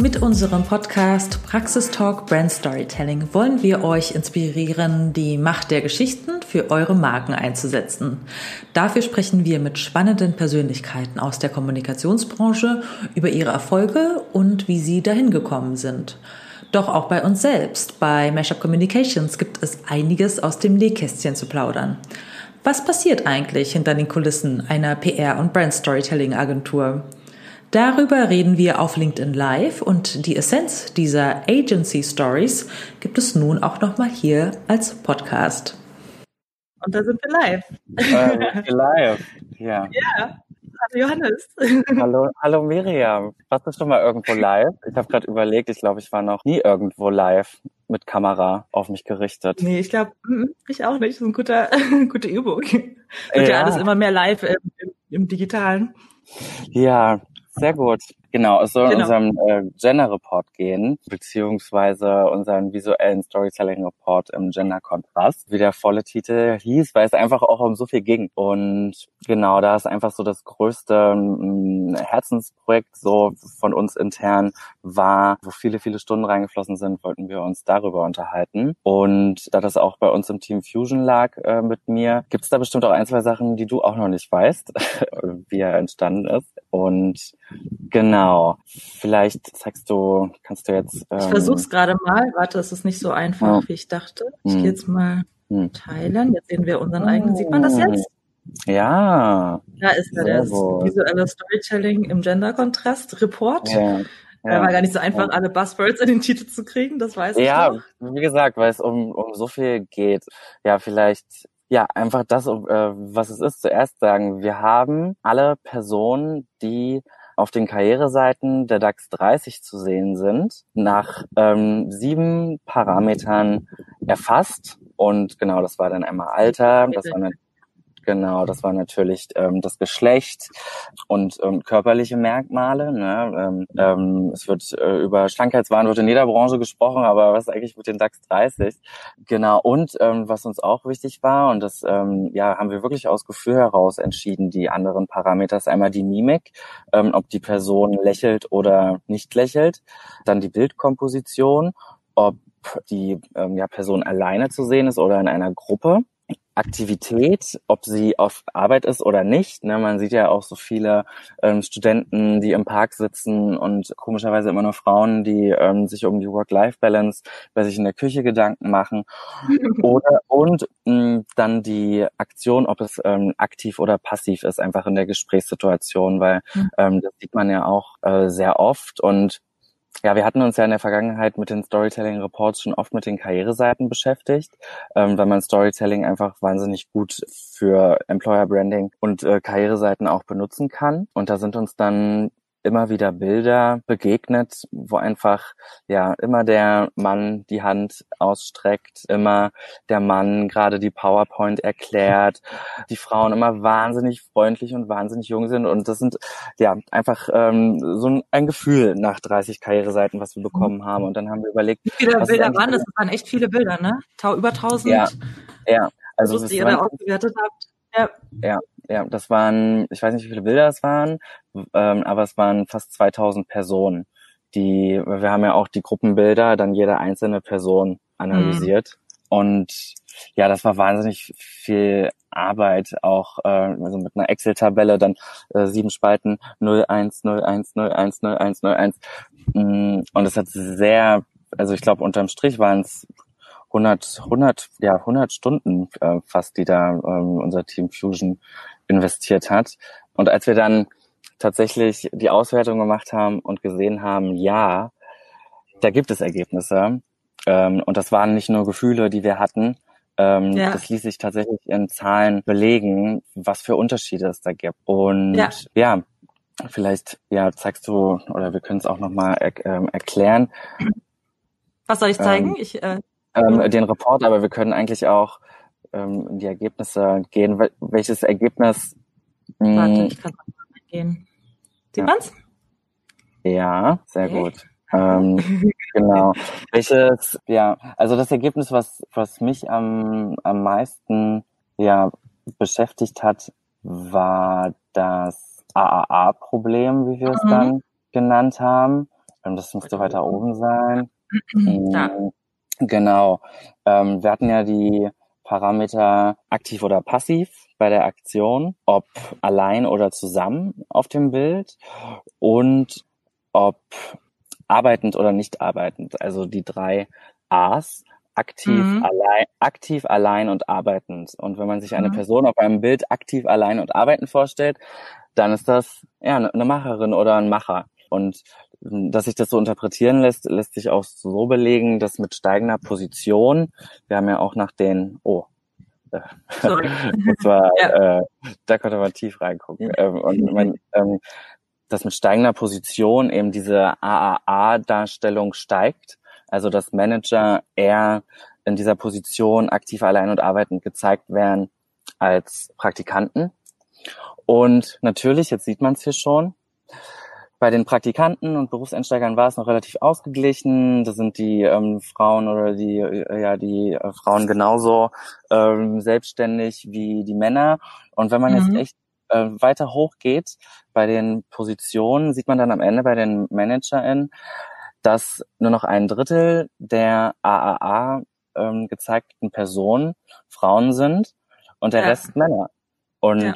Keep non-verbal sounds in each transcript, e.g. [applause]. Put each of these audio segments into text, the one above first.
Mit unserem Podcast Praxistalk Brand Storytelling wollen wir euch inspirieren, die Macht der Geschichten für eure Marken einzusetzen. Dafür sprechen wir mit spannenden Persönlichkeiten aus der Kommunikationsbranche über ihre Erfolge und wie sie dahin gekommen sind. Doch auch bei uns selbst, bei Mashup Communications, gibt es einiges aus dem Nähkästchen zu plaudern. Was passiert eigentlich hinter den Kulissen einer PR- und Brand Storytelling Agentur? Darüber reden wir auf LinkedIn Live und die Essenz dieser Agency Stories gibt es nun auch nochmal hier als Podcast. Und da sind wir live. Äh, live, ja. Ja. Hallo Johannes. Hallo, hallo Miriam. Warst du schon mal irgendwo live? Ich habe gerade überlegt, ich glaube, ich war noch nie irgendwo live mit Kamera auf mich gerichtet. Nee, ich glaube, ich auch nicht. Das ist eine [laughs] gute, gute Übung. Wird ja. ja alles immer mehr live im, im, im Digitalen. Ja, sehr gut. Genau, es soll genau. unserem äh, Gender Report gehen, beziehungsweise unseren visuellen Storytelling Report im Gender Kontrast, wie der volle Titel hieß, weil es einfach auch um so viel ging. Und genau, da ist einfach so das größte ähm, Herzensprojekt so von uns intern war, wo viele, viele Stunden reingeflossen sind, wollten wir uns darüber unterhalten. Und da das auch bei uns im Team Fusion lag äh, mit mir, gibt es da bestimmt auch ein, zwei Sachen, die du auch noch nicht weißt, [laughs] wie er entstanden ist. Und genau, Genau. Vielleicht zeigst du, kannst du jetzt. Ähm, ich versuch's gerade mal. Warte, es ist nicht so einfach, ja. wie ich dachte. Ich hm. gehe jetzt mal hm. teilen. Jetzt sehen wir unseren eigenen. Sieht man das jetzt? Ja. Da ist er, der visuelle Storytelling im Gender-Kontrast Report. Ja. Ja, war gar nicht so einfach, ja. alle Buzzwords in den Titel zu kriegen, das weiß ich Ja, noch. wie gesagt, weil es um, um so viel geht. Ja, vielleicht, ja, einfach das, äh, was es ist, zuerst sagen. Wir haben alle Personen, die auf den Karriereseiten der DAX 30 zu sehen sind, nach ähm, sieben Parametern erfasst. Und genau, das war dann einmal Alter, das war eine Genau, das war natürlich ähm, das Geschlecht und ähm, körperliche Merkmale. Ne? Ähm, ähm, es wird äh, über Schlankheitswahn wird in jeder Branche gesprochen, aber was eigentlich mit den DAX 30? Genau. Und ähm, was uns auch wichtig war und das ähm, ja haben wir wirklich aus Gefühl heraus entschieden. Die anderen Parameter ist einmal die Mimik, ähm, ob die Person lächelt oder nicht lächelt, dann die Bildkomposition, ob die ähm, ja, Person alleine zu sehen ist oder in einer Gruppe Aktivität, ob sie auf Arbeit ist oder nicht. Ne? Man sieht ja auch so viele ähm, Studenten, die im Park sitzen und komischerweise immer nur Frauen, die ähm, sich um die Work-Life-Balance bei sich in der Küche Gedanken machen. [laughs] oder und mh, dann die Aktion, ob es ähm, aktiv oder passiv ist, einfach in der Gesprächssituation, weil hm. ähm, das sieht man ja auch äh, sehr oft und ja, wir hatten uns ja in der Vergangenheit mit den Storytelling Reports schon oft mit den Karriereseiten beschäftigt, ähm, weil man Storytelling einfach wahnsinnig gut für Employer Branding und äh, Karriereseiten auch benutzen kann. Und da sind uns dann immer wieder Bilder begegnet, wo einfach ja immer der Mann die Hand ausstreckt, immer der Mann gerade die PowerPoint erklärt, die Frauen immer wahnsinnig freundlich und wahnsinnig jung sind und das sind ja einfach ähm, so ein, Gefühl nach 30 Karriereseiten, was wir bekommen haben und dann haben wir überlegt, wie viele Bilder waren das? Waren echt viele Bilder, ne? Über 1000. Ja, ja. Also, also was ihr da ausgewertet habt. Ja. ja, ja, das waren, ich weiß nicht, wie viele Bilder es waren, ähm, aber es waren fast 2000 Personen. Die, wir haben ja auch die Gruppenbilder, dann jede einzelne Person analysiert. Mhm. Und ja, das war wahnsinnig viel Arbeit, auch äh, also mit einer Excel-Tabelle, dann äh, sieben Spalten 01, 01, 01, 01, 01. Und es hat sehr, also ich glaube, unterm Strich waren es 100, 100, ja, 100 Stunden äh, fast, die da ähm, unser Team Fusion investiert hat. Und als wir dann tatsächlich die Auswertung gemacht haben und gesehen haben, ja, da gibt es Ergebnisse. Ähm, und das waren nicht nur Gefühle, die wir hatten. Ähm, ja. Das ließ sich tatsächlich in Zahlen belegen, was für Unterschiede es da gibt. Und ja, ja vielleicht ja zeigst du oder wir können es auch nochmal er, ähm, erklären. Was soll ich zeigen? Ähm, ich, äh, ähm, den Report, aber wir können eigentlich auch ähm, in die Ergebnisse gehen. Welches Ergebnis? Mh, Warte, ich kann mal gehen. Sieht ja. man's? Ja, sehr okay. gut. Ähm, [laughs] genau. Welches, ja, also das Ergebnis, was, was mich am, am meisten ja, beschäftigt hat, war das AAA-Problem, wie wir mhm. es dann genannt haben. Ähm, das müsste weiter oben sein. [clears throat] Ja. Mm, genau. Ähm, wir hatten ja die Parameter aktiv oder passiv bei der Aktion, ob allein oder zusammen auf dem Bild und ob arbeitend oder nicht arbeitend. Also die drei A's aktiv, mhm. allein, aktiv, allein und arbeitend. Und wenn man sich eine mhm. Person auf einem Bild aktiv, allein und arbeitend vorstellt, dann ist das ja eine Macherin oder ein Macher. Und dass sich das so interpretieren lässt, lässt sich auch so belegen, dass mit steigender Position, wir haben ja auch nach den, oh, äh, Sorry. [laughs] das war, ja. äh, da konnte man tief reingucken. Ähm, und [laughs] man, ähm, dass mit steigender Position eben diese AAA-Darstellung steigt, also dass Manager eher in dieser Position aktiv allein und arbeitend gezeigt werden als Praktikanten. Und natürlich, jetzt sieht man es hier schon, bei den Praktikanten und Berufseinsteigern war es noch relativ ausgeglichen. Da sind die ähm, Frauen oder die äh, ja die äh, Frauen genauso ähm, selbstständig wie die Männer. Und wenn man mhm. jetzt echt äh, weiter hochgeht bei den Positionen, sieht man dann am Ende bei den ManagerInnen, dass nur noch ein Drittel der AAA ähm, gezeigten Personen Frauen sind und der ja. Rest Männer. Und ja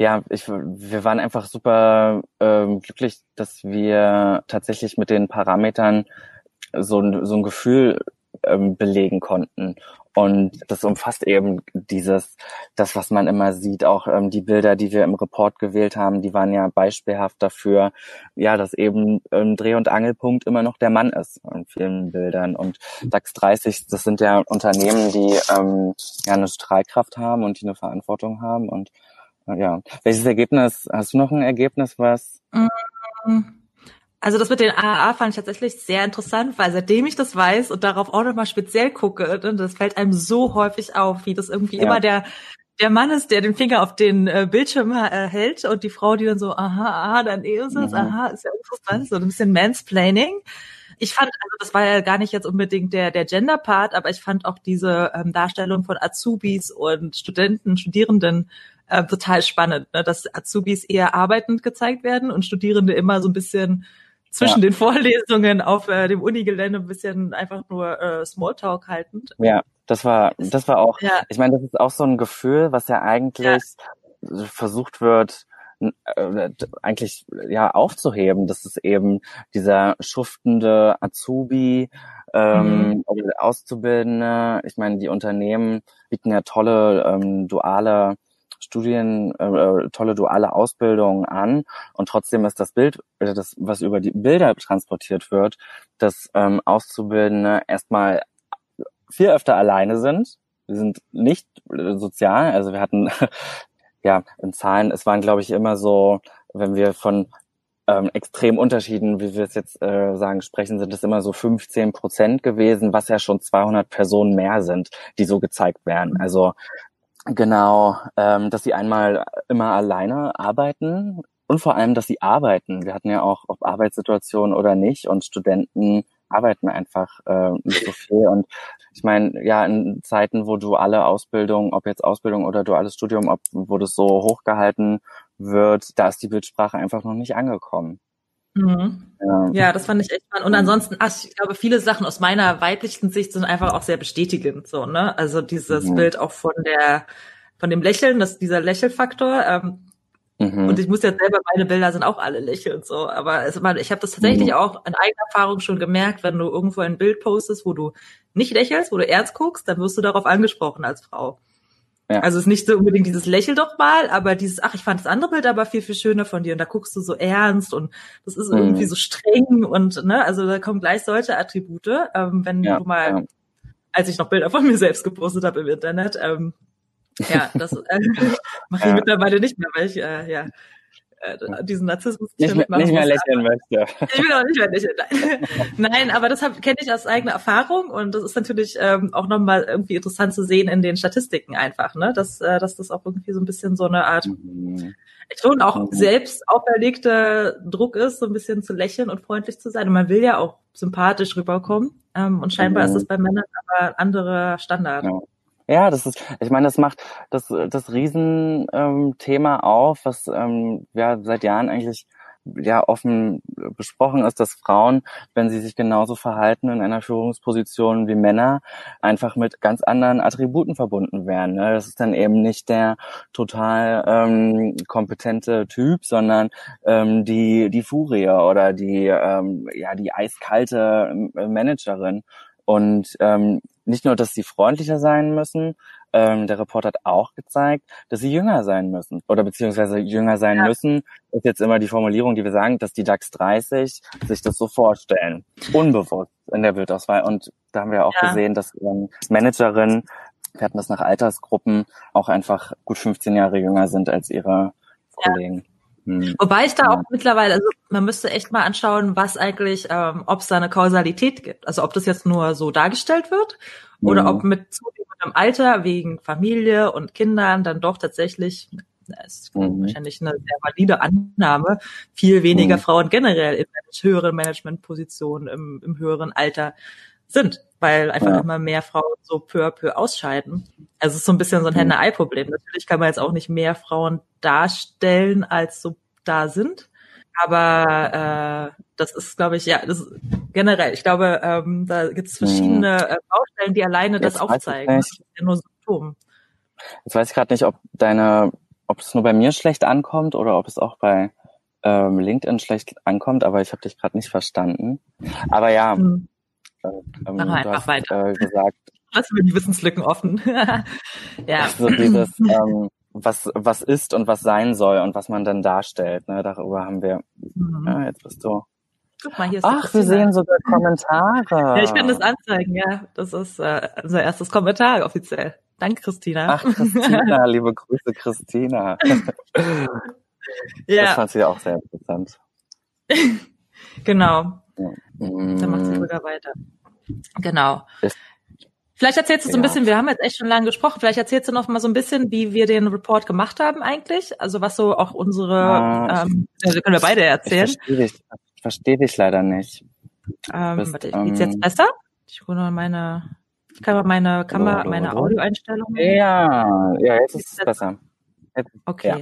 ja, ich, wir waren einfach super ähm, glücklich, dass wir tatsächlich mit den Parametern so, ein so ein Gefühl ähm, belegen konnten. Und das umfasst eben dieses, das, was man immer sieht, auch ähm, die Bilder, die wir im Report gewählt haben, die waren ja beispielhaft dafür, ja, dass eben ähm, Dreh- und Angelpunkt immer noch der Mann ist in vielen Bildern. Und DAX 30, das sind ja Unternehmen, die ähm, ja eine Strahlkraft haben und die eine Verantwortung haben. Und ja. Welches Ergebnis, hast du noch ein Ergebnis, was? Mm, also das mit den AAA fand ich tatsächlich sehr interessant, weil seitdem ich das weiß und darauf auch nochmal speziell gucke, ne, das fällt einem so häufig auf, wie das irgendwie ja. immer der der Mann ist, der den Finger auf den äh, Bildschirm äh, hält und die Frau, die dann so, aha, aha, dann ist es, mhm. aha, ist ja interessant, so ein bisschen Mansplaining. Ich fand, also das war ja gar nicht jetzt unbedingt der, der Gender-Part, aber ich fand auch diese ähm, Darstellung von Azubis und Studenten, Studierenden äh, total spannend, ne? dass Azubis eher arbeitend gezeigt werden und Studierende immer so ein bisschen zwischen ja. den [laughs] Vorlesungen auf äh, dem Unigelände ein bisschen einfach nur äh, Smalltalk haltend. Ja, das war, das war auch, ja. ich meine, das ist auch so ein Gefühl, was ja eigentlich ja. versucht wird, äh, eigentlich ja aufzuheben, dass es eben dieser schuftende Azubi ähm, mhm. Auszubildende, ich meine, die Unternehmen bieten ja tolle ähm, duale Studien, äh, äh, tolle duale Ausbildungen an und trotzdem ist das Bild, äh, das, was über die Bilder transportiert wird, dass ähm, Auszubildende erstmal viel öfter alleine sind. Wir sind nicht äh, sozial, also wir hatten [laughs] ja in Zahlen, es waren glaube ich immer so, wenn wir von ähm, extrem Unterschieden, wie wir es jetzt äh, sagen, sprechen, sind es immer so 15 Prozent gewesen, was ja schon 200 Personen mehr sind, die so gezeigt werden. Also Genau, ähm, dass sie einmal immer alleine arbeiten und vor allem, dass sie arbeiten. Wir hatten ja auch, ob Arbeitssituationen oder nicht, und Studenten arbeiten einfach äh, nicht so viel. Und ich meine, ja, in Zeiten, wo duale Ausbildung, ob jetzt Ausbildung oder duales Studium, ob, wo das so hochgehalten wird, da ist die Bildsprache einfach noch nicht angekommen. Mhm. Ja. ja. das fand ich echt spannend. Und ansonsten, ach, ich glaube, viele Sachen aus meiner weiblichen Sicht sind einfach auch sehr bestätigend, so, ne? Also dieses mhm. Bild auch von der, von dem Lächeln, das, dieser Lächelfaktor, ähm, mhm. und ich muss jetzt selber, meine Bilder sind auch alle lächelnd so, aber es, ich habe das tatsächlich mhm. auch in eigener Erfahrung schon gemerkt, wenn du irgendwo ein Bild postest, wo du nicht lächelst, wo du ernst guckst, dann wirst du darauf angesprochen als Frau. Ja. Also es ist nicht so unbedingt dieses Lächel doch mal, aber dieses, ach, ich fand das andere Bild aber viel, viel schöner von dir und da guckst du so ernst und das ist mhm. irgendwie so streng und, ne, also da kommen gleich solche Attribute, ähm, wenn ja, du mal, ja. als ich noch Bilder von mir selbst gepostet habe im Internet, ähm, ja, das äh, [laughs] mache ich mittlerweile nicht mehr, weil ich, äh, ja, äh, diesen Narzissmus nicht, mehr, nicht mehr lächeln möchte. [laughs] Ich will auch nicht mehr lächeln. Nein, [laughs] Nein aber das kenne ich aus eigener Erfahrung und das ist natürlich ähm, auch nochmal irgendwie interessant zu sehen in den Statistiken einfach, ne? Dass, äh, dass das auch irgendwie so ein bisschen so eine Art mhm. schon auch mhm. selbst auferlegter Druck ist, so ein bisschen zu lächeln und freundlich zu sein. Und man will ja auch sympathisch rüberkommen. Ähm, und scheinbar mhm. ist es bei Männern aber ein anderer Standard. Ja. Ja, das ist, ich meine, das macht das, das Riesenthema ähm, auf, was ähm, ja seit Jahren eigentlich ja offen besprochen ist, dass Frauen, wenn sie sich genauso verhalten in einer Führungsposition wie Männer, einfach mit ganz anderen Attributen verbunden werden. Ne? Das ist dann eben nicht der total ähm, kompetente Typ, sondern ähm, die die Furie oder die ähm, ja die eiskalte äh, Managerin. Und ähm, nicht nur, dass sie freundlicher sein müssen, ähm, der Report hat auch gezeigt, dass sie jünger sein müssen oder beziehungsweise jünger sein ja. müssen. Ist jetzt immer die Formulierung, die wir sagen, dass die DAX 30 sich das so vorstellen, unbewusst in der Bildauswahl. Und da haben wir auch ja. gesehen, dass ähm, Managerinnen, wir hatten das nach Altersgruppen, auch einfach gut 15 Jahre jünger sind als ihre Kollegen. Hm. Wobei ich da auch mittlerweile, also man müsste echt mal anschauen, was eigentlich, ähm, ob es da eine Kausalität gibt. Also ob das jetzt nur so dargestellt wird oder mhm. ob mit zunehmendem Alter wegen Familie und Kindern dann doch tatsächlich, das ist mhm. wahrscheinlich eine sehr valide Annahme, viel weniger mhm. Frauen generell in höheren Managementpositionen im, im höheren Alter sind, weil einfach ja. immer mehr Frauen so peu à peu ausscheiden. Also es ist so ein bisschen so ein mhm. Henne-Ei-Problem. Natürlich kann man jetzt auch nicht mehr Frauen darstellen, als so da sind. Aber äh, das ist, glaube ich, ja, das ist generell. Ich glaube, ähm, da gibt es verschiedene äh, Baustellen, die alleine Jetzt das aufzeigen. Das ist ja nur Symptom. Jetzt weiß ich gerade nicht, ob deine, ob es nur bei mir schlecht ankommt oder ob es auch bei ähm, LinkedIn schlecht ankommt, aber ich habe dich gerade nicht verstanden. Aber ja, hm. Äh, ähm, du hast weiter. Äh, gesagt. [laughs] Lassen wir die Wissenslücken offen. [laughs] ja. So dieses, [laughs] ähm, was, was ist und was sein soll und was man dann darstellt. Ne? Darüber haben wir. Mhm. Ja, jetzt bist du. Guck mal, hier ist Ach, wir sehen sogar Kommentare. Ja, ich kann das anzeigen, ja. Das ist äh, unser erstes Kommentar offiziell. Danke, Christina. Ach, Christina, liebe Grüße, Christina. ja. Das fand sie auch sehr interessant. genau. Dann macht sie mhm. sogar weiter. Genau. Vielleicht erzählst du so ein bisschen, wir haben jetzt echt schon lange gesprochen, vielleicht erzählst du noch mal so ein bisschen, wie wir den Report gemacht haben eigentlich, also was so auch unsere, ah, ähm, also können wir beide erzählen. Ich verstehe dich, ich verstehe dich leider nicht. Ähm, bist, warte, geht's jetzt ähm, besser? Ich gucke mal meine, ich kann mal meine Kamera, meine Audioeinstellungen. Ja, ja, jetzt ist es besser. Jetzt, okay. Ja.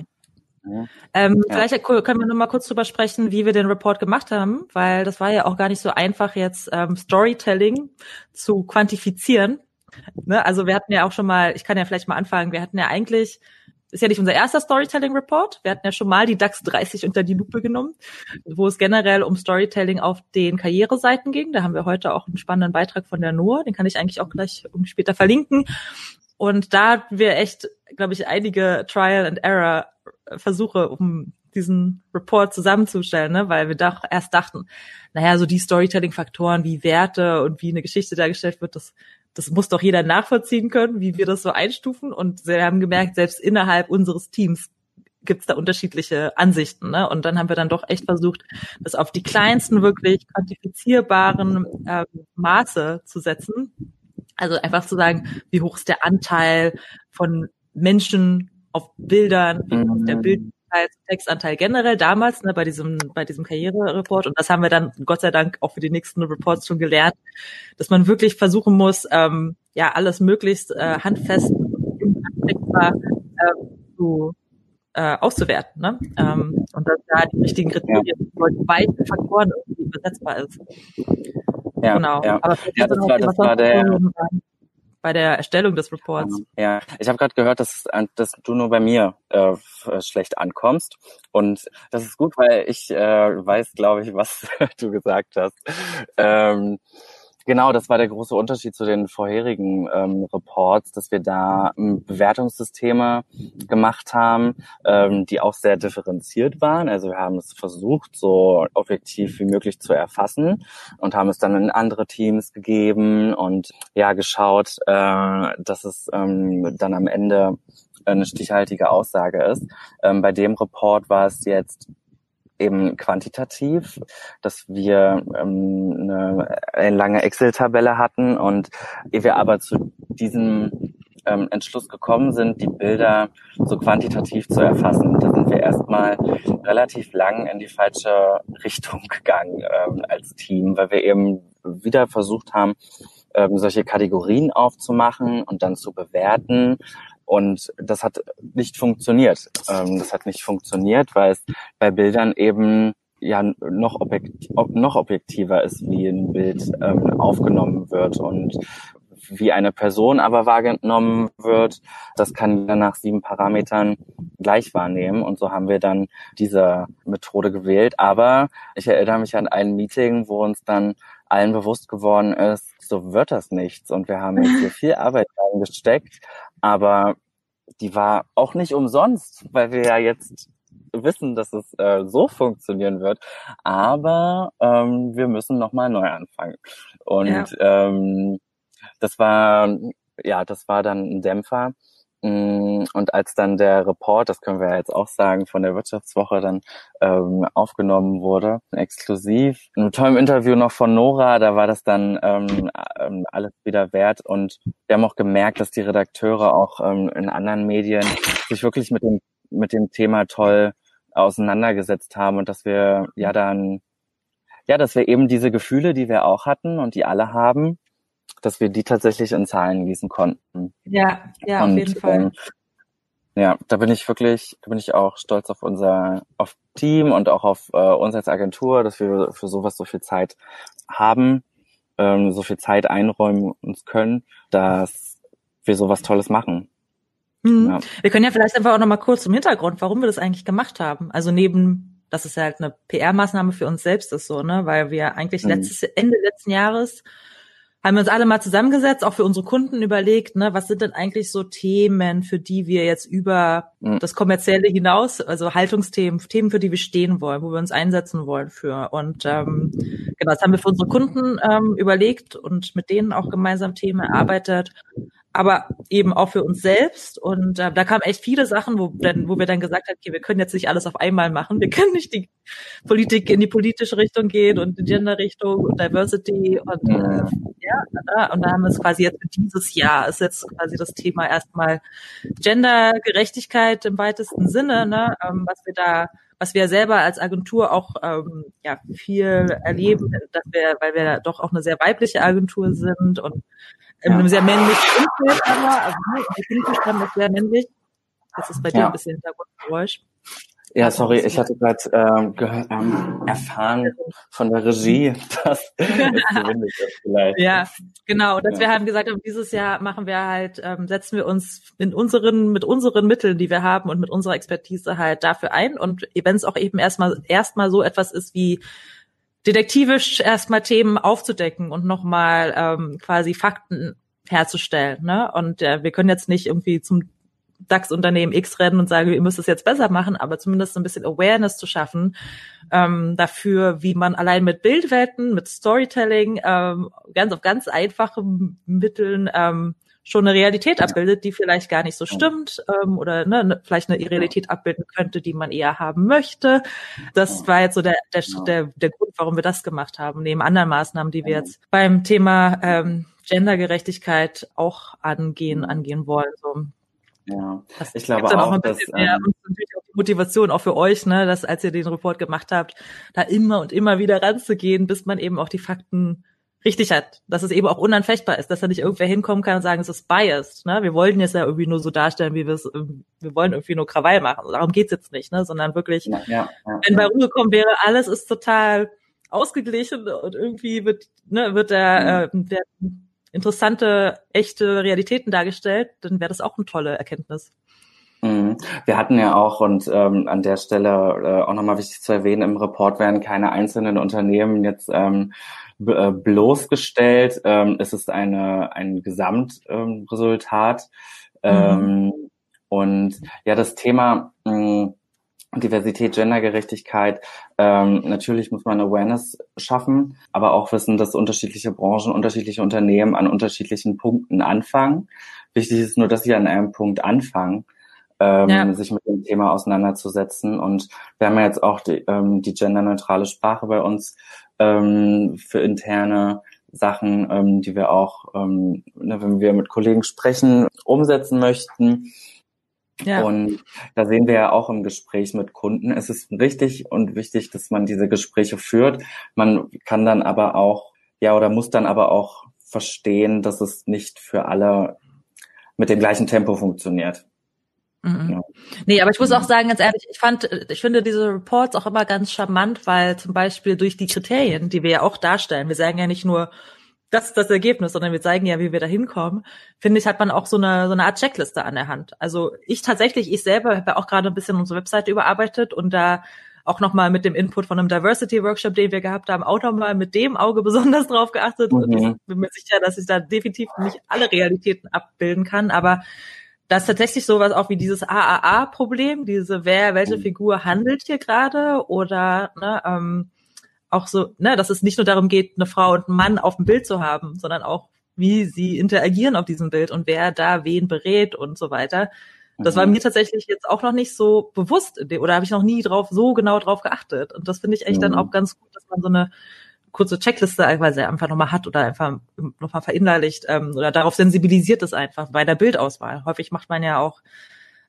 Ähm, ja. Vielleicht können wir noch mal kurz drüber sprechen, wie wir den Report gemacht haben, weil das war ja auch gar nicht so einfach, jetzt ähm, Storytelling zu quantifizieren. Ne? Also wir hatten ja auch schon mal, ich kann ja vielleicht mal anfangen, wir hatten ja eigentlich, ist ja nicht unser erster Storytelling-Report, wir hatten ja schon mal die DAX 30 unter die Lupe genommen, wo es generell um Storytelling auf den Karriereseiten ging. Da haben wir heute auch einen spannenden Beitrag von der Noah, den kann ich eigentlich auch gleich später verlinken. Und da hatten wir echt, glaube ich, einige Trial and Error Versuche, um diesen Report zusammenzustellen, ne? weil wir doch erst dachten, naja, so die Storytelling-Faktoren wie Werte und wie eine Geschichte dargestellt wird, das das muss doch jeder nachvollziehen können, wie wir das so einstufen. Und wir haben gemerkt, selbst innerhalb unseres Teams gibt es da unterschiedliche Ansichten. Ne? Und dann haben wir dann doch echt versucht, das auf die kleinsten, wirklich quantifizierbaren äh, Maße zu setzen. Also einfach zu sagen, wie hoch ist der Anteil von Menschen auf Bildern, hoch ist der mhm. Bild Textanteil generell damals ne, bei diesem bei diesem Karrierereport und das haben wir dann Gott sei Dank auch für die nächsten Reports schon gelernt, dass man wirklich versuchen muss, ähm, ja alles möglichst äh, handfest äh, zu äh, auszuwerten ne? ähm, und dass da die richtigen Kriterien ja. weichen Faktoren irgendwie übersetzbar ist. Ja, genau. Ja. Aber ja, das war, das war der, bei der Erstellung des Reports. Ja, ich habe gerade gehört, dass, dass du nur bei mir äh, schlecht ankommst. Und das ist gut, weil ich äh, weiß, glaube ich, was [laughs] du gesagt hast. Ähm, Genau, das war der große Unterschied zu den vorherigen ähm, Reports, dass wir da ähm, Bewertungssysteme gemacht haben, ähm, die auch sehr differenziert waren. Also wir haben es versucht, so objektiv wie möglich zu erfassen und haben es dann in andere Teams gegeben und ja geschaut, äh, dass es ähm, dann am Ende eine stichhaltige Aussage ist. Ähm, bei dem Report war es jetzt eben quantitativ, dass wir ähm, eine, eine lange Excel-Tabelle hatten und ehe wir aber zu diesem ähm, Entschluss gekommen sind, die Bilder so quantitativ zu erfassen. Da sind wir erstmal relativ lang in die falsche Richtung gegangen ähm, als Team, weil wir eben wieder versucht haben, ähm, solche Kategorien aufzumachen und dann zu bewerten und das hat nicht funktioniert. Ähm, das hat nicht funktioniert, weil es bei Bildern eben ja noch, objektiv, noch objektiver ist, wie ein Bild ähm, aufgenommen wird und wie eine Person aber wahrgenommen wird, das kann jeder nach sieben Parametern gleich wahrnehmen. Und so haben wir dann diese Methode gewählt. Aber ich erinnere mich an ein Meeting, wo uns dann allen bewusst geworden ist, so wird das nichts. Und wir haben jetzt hier viel [laughs] Arbeit reingesteckt, aber die war auch nicht umsonst, weil wir ja jetzt wissen, dass es äh, so funktionieren wird. Aber ähm, wir müssen nochmal neu anfangen. Und ja. ähm, das war, ja, das war dann ein Dämpfer. Mm, und als dann der Report, das können wir jetzt auch sagen, von der Wirtschaftswoche dann ähm, aufgenommen wurde, exklusiv, ein tolles Interview noch von Nora, da war das dann ähm, ähm, alles wieder wert und wir haben auch gemerkt, dass die Redakteure auch ähm, in anderen Medien sich wirklich mit dem mit dem Thema toll auseinandergesetzt haben und dass wir ja dann ja, dass wir eben diese Gefühle, die wir auch hatten und die alle haben, dass wir die tatsächlich in Zahlen gießen konnten. Ja, ja, und, auf jeden Fall. Ähm, ja, da bin ich wirklich, da bin ich auch stolz auf unser auf Team und auch auf äh, uns als Agentur, dass wir für sowas so viel Zeit haben, ähm, so viel Zeit einräumen uns können, dass wir sowas Tolles machen. Mhm. Ja. Wir können ja vielleicht einfach auch noch mal kurz zum Hintergrund, warum wir das eigentlich gemacht haben. Also neben, dass es halt eine PR-Maßnahme für uns selbst ist, so ne, weil wir eigentlich mhm. letztes Ende letzten Jahres haben wir uns alle mal zusammengesetzt, auch für unsere Kunden überlegt, ne, was sind denn eigentlich so Themen, für die wir jetzt über mhm. das Kommerzielle hinaus, also Haltungsthemen, Themen, für die wir stehen wollen, wo wir uns einsetzen wollen für. Und ähm, genau, das haben wir für unsere Kunden ähm, überlegt und mit denen auch gemeinsam Themen erarbeitet aber eben auch für uns selbst. Und äh, da kamen echt viele Sachen, wo, dann, wo wir dann gesagt haben, okay, wir können jetzt nicht alles auf einmal machen. Wir können nicht die Politik in die politische Richtung gehen und in die Gender-Richtung und Diversity und äh, ja, und da haben wir es quasi jetzt für dieses Jahr ist jetzt quasi das Thema erstmal Gendergerechtigkeit im weitesten Sinne, ne, ähm, was wir da was wir selber als Agentur auch ähm, ja viel erleben, dass wir, weil wir doch auch eine sehr weibliche Agentur sind und in einem sehr männlichen Umfeld, aber also ne, der Kinderstand ist sehr männlich. Das ist bei dir ein bisschen Hintergrundgeräusch. Ja, sorry, ich hatte gerade ähm, ähm, erfahren von der Regie, [laughs] dass es ist vielleicht. Ja, genau. Und dass wir haben gesagt haben, dieses Jahr machen wir halt, ähm, setzen wir uns in unseren, mit unseren Mitteln, die wir haben und mit unserer Expertise halt dafür ein. Und wenn es auch eben erstmal erstmal so etwas ist wie detektivisch erstmal Themen aufzudecken und nochmal ähm, quasi Fakten herzustellen. Ne? Und äh, wir können jetzt nicht irgendwie zum DAX-Unternehmen X rennen und sagen, ihr müsst es jetzt besser machen, aber zumindest ein bisschen Awareness zu schaffen ähm, dafür, wie man allein mit Bildwelten, mit Storytelling, ähm, ganz auf ganz einfachen Mitteln ähm, schon eine Realität abbildet, die vielleicht gar nicht so stimmt ähm, oder ne, ne, vielleicht eine Realität abbilden könnte, die man eher haben möchte. Das war jetzt so der, der, der, der Grund, warum wir das gemacht haben, neben anderen Maßnahmen, die wir jetzt beim Thema ähm, Gendergerechtigkeit auch angehen, angehen wollen. So. Ja, das ich glaube auch, ein dass, mehr, ähm, und natürlich auch die Motivation auch für euch, ne, dass als ihr den Report gemacht habt, da immer und immer wieder ranzugehen, bis man eben auch die Fakten richtig hat, dass es eben auch unanfechtbar ist, dass da nicht irgendwer hinkommen kann und sagen, es ist biased. Ne? Wir wollten jetzt ja irgendwie nur so darstellen, wie wir es, wir wollen irgendwie nur Krawall machen. Darum geht's jetzt nicht, ne? sondern wirklich, ja, ja, ja, wenn bei Ruhe kommen wäre, alles ist total ausgeglichen und irgendwie wird, ne, wird der, mhm. äh, der interessante, echte Realitäten dargestellt, dann wäre das auch eine tolle Erkenntnis. Mhm. Wir hatten ja auch, und ähm, an der Stelle äh, auch nochmal wichtig zu erwähnen, im Report werden keine einzelnen Unternehmen jetzt ähm, äh, bloßgestellt. Ähm, es ist eine, ein Gesamtresultat. Ähm, mhm. und ja, das Thema mh, Diversität, Gendergerechtigkeit, ähm, natürlich muss man Awareness schaffen, aber auch wissen, dass unterschiedliche Branchen, unterschiedliche Unternehmen an unterschiedlichen Punkten anfangen. Wichtig ist nur, dass sie an einem Punkt anfangen. Ähm, ja. sich mit dem Thema auseinanderzusetzen. Und wir haben ja jetzt auch die, ähm, die genderneutrale Sprache bei uns ähm, für interne Sachen, ähm, die wir auch, ähm, ne, wenn wir mit Kollegen sprechen, umsetzen möchten. Ja. Und da sehen wir ja auch im Gespräch mit Kunden, es ist richtig und wichtig, dass man diese Gespräche führt. Man kann dann aber auch, ja, oder muss dann aber auch verstehen, dass es nicht für alle mit dem gleichen Tempo funktioniert. Mhm. Ja. Nee, aber ich muss auch sagen, ganz ehrlich, ich fand, ich finde diese Reports auch immer ganz charmant, weil zum Beispiel durch die Kriterien, die wir ja auch darstellen, wir sagen ja nicht nur, das ist das Ergebnis, sondern wir zeigen ja, wie wir da hinkommen, finde ich, hat man auch so eine, so eine Art Checkliste an der Hand. Also ich tatsächlich, ich selber habe ja auch gerade ein bisschen unsere Webseite überarbeitet und da auch nochmal mit dem Input von einem Diversity-Workshop, den wir gehabt haben, auch nochmal mit dem Auge [laughs] besonders drauf geachtet. Mhm. Und ich bin mir sicher, dass ich da definitiv nicht alle Realitäten abbilden kann, aber dass tatsächlich sowas auch wie dieses AAA-Problem, diese wer, welche mhm. Figur handelt hier gerade oder ne, ähm, auch so, ne, dass es nicht nur darum geht, eine Frau und einen Mann auf dem Bild zu haben, sondern auch, wie sie interagieren auf diesem Bild und wer da wen berät und so weiter. Das war mhm. mir tatsächlich jetzt auch noch nicht so bewusst oder habe ich noch nie drauf so genau drauf geachtet. Und das finde ich echt mhm. dann auch ganz gut, dass man so eine kurze Checkliste einfach nochmal hat oder einfach nochmal verinnerlicht ähm, oder darauf sensibilisiert ist einfach bei der Bildauswahl. Häufig macht man ja auch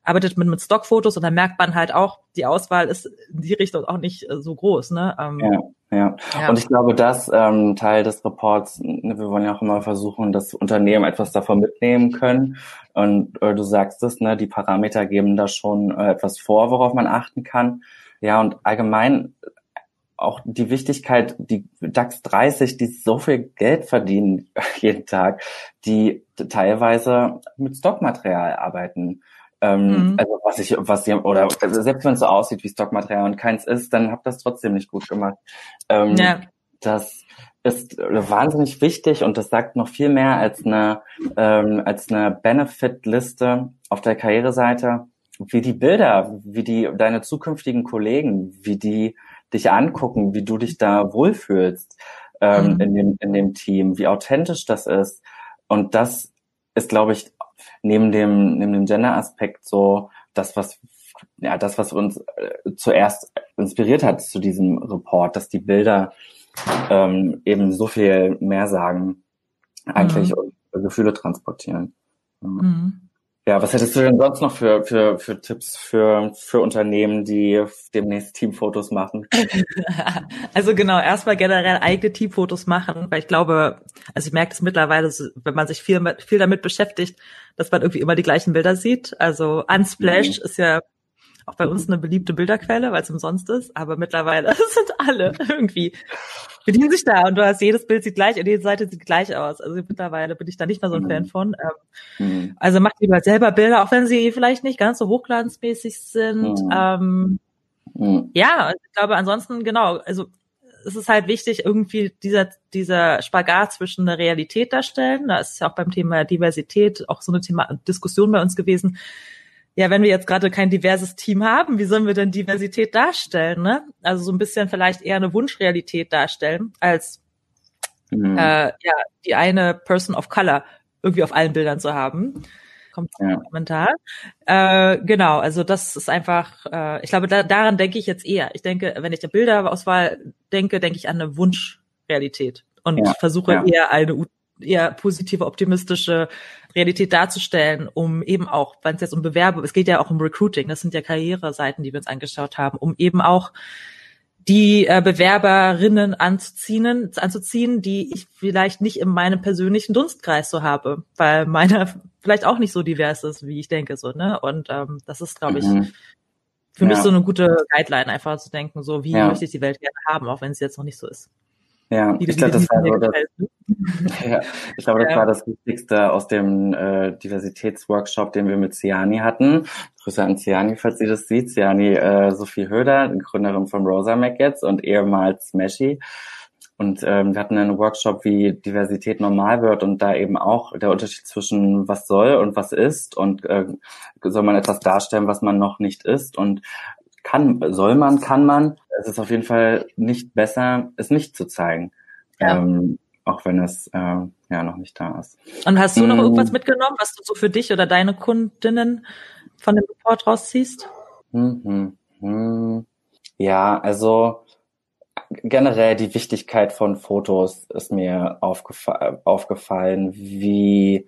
arbeitet mit, mit Stockfotos und dann merkt man halt auch, die Auswahl ist in die Richtung auch nicht äh, so groß. Ne? Ähm, ja, ja, ja. Und ich glaube, das ähm, Teil des Reports, ne, wir wollen ja auch immer versuchen, dass Unternehmen etwas davon mitnehmen können. Und äh, du sagst es, ne, die Parameter geben da schon äh, etwas vor, worauf man achten kann. Ja, und allgemein auch die Wichtigkeit, die DAX 30, die so viel Geld verdienen [laughs] jeden Tag, die teilweise mit Stockmaterial arbeiten. Ähm, mhm. Also was ich, was sie, oder also selbst wenn es so aussieht wie Stockmaterial und keins ist, dann habt das trotzdem nicht gut gemacht. Ähm, ja. Das ist wahnsinnig wichtig und das sagt noch viel mehr als eine, ähm, als eine Benefit-Liste auf der Karriereseite, wie die Bilder, wie die deine zukünftigen Kollegen, wie die dich angucken, wie du dich da wohlfühlst ähm, mhm. in, dem, in dem Team, wie authentisch das ist. Und das ist, glaube ich, neben dem, neben dem Gender-Aspekt so das, was ja, das, was uns äh, zuerst inspiriert hat zu diesem Report, dass die Bilder ähm, eben so viel mehr sagen eigentlich mhm. und Gefühle transportieren. Mhm. Ja, was hättest du denn sonst noch für, für, für Tipps für, für Unternehmen, die demnächst Teamfotos machen? [laughs] also genau, erstmal generell eigene Teamfotos machen, weil ich glaube, also ich merke es mittlerweile, wenn man sich viel, viel damit beschäftigt, dass man irgendwie immer die gleichen Bilder sieht. Also Unsplash mhm. ist ja auch bei uns eine beliebte Bilderquelle, weil es umsonst ist, aber mittlerweile [laughs] sind alle irgendwie bedienen sich da und du hast jedes Bild sieht gleich und jede Seite sieht gleich aus. Also mittlerweile bin ich da nicht mehr so ein mhm. Fan von. Ähm, mhm. Also macht lieber selber Bilder, auch wenn sie vielleicht nicht ganz so hochglanzmäßig sind. Mhm. Ähm, mhm. ja, also ich glaube ansonsten genau, also es ist halt wichtig, irgendwie dieser, dieser Spagat zwischen der Realität darstellen. Da ist ja auch beim Thema Diversität auch so eine Thema Diskussion bei uns gewesen ja, wenn wir jetzt gerade kein diverses Team haben, wie sollen wir denn Diversität darstellen? Ne? Also so ein bisschen vielleicht eher eine Wunschrealität darstellen, als mhm. äh, ja, die eine Person of Color irgendwie auf allen Bildern zu haben. Kommt ja. Kommentar. Äh, genau, also das ist einfach, äh, ich glaube, da, daran denke ich jetzt eher. Ich denke, wenn ich der Bilderauswahl denke, denke ich an eine Wunschrealität und ja. versuche ja. eher eine eher positive, optimistische Realität darzustellen, um eben auch, wenn es jetzt um Bewerbe, es geht ja auch um Recruiting, das sind ja Karriereseiten, die wir uns angeschaut haben, um eben auch die äh, Bewerberinnen anzuziehen, anzuziehen, die ich vielleicht nicht in meinem persönlichen Dunstkreis so habe, weil meiner vielleicht auch nicht so divers ist, wie ich denke, so, ne? Und ähm, das ist, glaube ich, mhm. für ja. mich so eine gute Guideline, einfach zu denken, so, wie ja. möchte ich die Welt gerne haben, auch wenn es jetzt noch nicht so ist. [laughs] Ja, ich glaube, das war so das, ja, ich glaube, das ja. war das Wichtigste aus dem äh, Diversitätsworkshop, den wir mit Ciani hatten. Grüße an Ciani, falls sie das sieht. Ciani äh, Sophie Höder, Gründerin von Rosa Mac und ehemals Smashy. Und ähm, wir hatten einen Workshop, wie Diversität normal wird und da eben auch der Unterschied zwischen was soll und was ist und äh, soll man etwas darstellen, was man noch nicht ist und kann, soll man, kann man. Es ist auf jeden Fall nicht besser, es nicht zu zeigen. Ja. Ähm, auch wenn es äh, ja noch nicht da ist. Und hast du noch hm. irgendwas mitgenommen, was du so für dich oder deine Kundinnen von dem Report rausziehst? Hm, hm, hm. Ja, also generell die Wichtigkeit von Fotos ist mir aufgefa aufgefallen, wie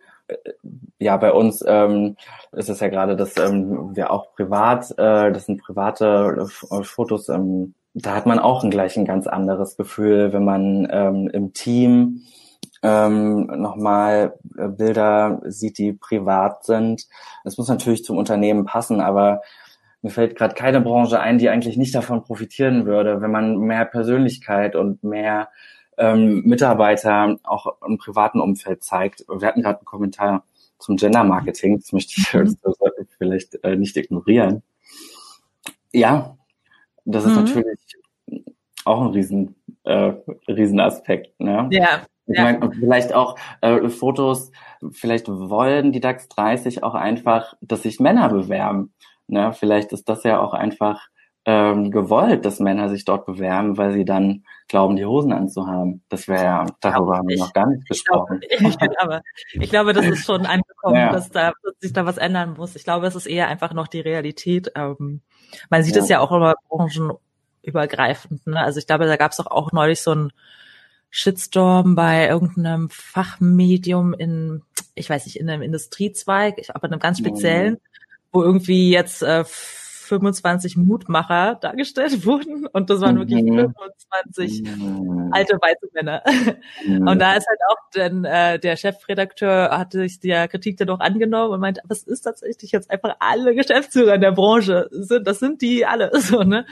ja, bei uns ähm, ist es ja gerade, dass ähm, wir auch privat, äh, das sind private äh, Fotos, ähm, da hat man auch ein gleich ein ganz anderes Gefühl, wenn man ähm, im Team ähm, nochmal äh, Bilder sieht, die privat sind. Es muss natürlich zum Unternehmen passen, aber mir fällt gerade keine Branche ein, die eigentlich nicht davon profitieren würde, wenn man mehr Persönlichkeit und mehr ähm, Mitarbeiter auch im privaten Umfeld zeigt. Wir hatten gerade einen Kommentar zum Gender Marketing, das möchte ich mhm. das [laughs] vielleicht äh, nicht ignorieren. Ja, das ist mhm. natürlich auch ein riesen, äh, riesen Aspekt. Ne? Ja. Ich ja. meine, vielleicht auch äh, Fotos, vielleicht wollen die DAX 30 auch einfach, dass sich Männer bewerben. Ne? Vielleicht ist das ja auch einfach ähm, gewollt, dass Männer sich dort bewerben, weil sie dann glauben, die Hosen anzuhaben. Das wäre ja, darüber haben wir noch gar nicht gesprochen. [laughs] Ich glaube, aber ich glaube, das ist schon angekommen, ja. dass da dass sich da was ändern muss. Ich glaube, es ist eher einfach noch die Realität. Ähm, man sieht es ja. ja auch immer branchenübergreifend. Ne? Also ich glaube, da gab es auch, auch neulich so ein Shitstorm bei irgendeinem Fachmedium in, ich weiß nicht, in einem Industriezweig, aber einem ganz speziellen, mhm. wo irgendwie jetzt äh, 25 Mutmacher dargestellt [laughs] wurden und das waren wirklich 25 mhm. alte weiße Männer. Mhm. Und da ist halt auch denn, äh, der Chefredakteur hatte sich der Kritik dann auch angenommen und meinte, was ist tatsächlich jetzt einfach alle Geschäftsführer in der Branche sind, das sind die alle [laughs] so, ne?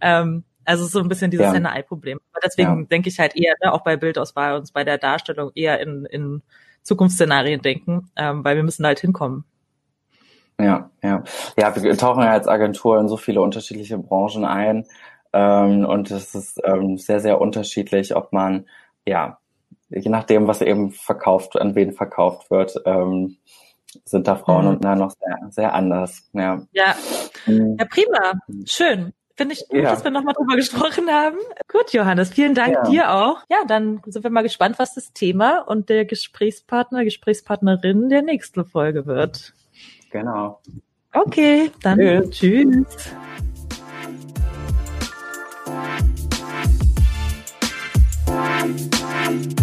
Ähm, also so ein bisschen dieses ja. Henne-Ei-Problem. Aber deswegen ja. denke ich halt eher, ne, auch bei Bildauswahl und bei der Darstellung eher in, in Zukunftsszenarien denken, ähm, weil wir müssen halt hinkommen. Ja, ja. Ja, wir tauchen ja als Agentur in so viele unterschiedliche Branchen ein. Ähm, und es ist ähm, sehr, sehr unterschiedlich, ob man, ja, je nachdem, was eben verkauft, an wen verkauft wird, ähm, sind da Frauen mhm. und Männer noch sehr, sehr anders. Ja, ja. Mhm. ja prima. Schön. Finde ich gut, ja. dass wir nochmal drüber gesprochen haben. Gut, Johannes, vielen Dank ja. dir auch. Ja, dann sind wir mal gespannt, was das Thema und der Gesprächspartner, Gesprächspartnerin der nächsten Folge wird. Genau. Okay, dann tschüss. tschüss. Thank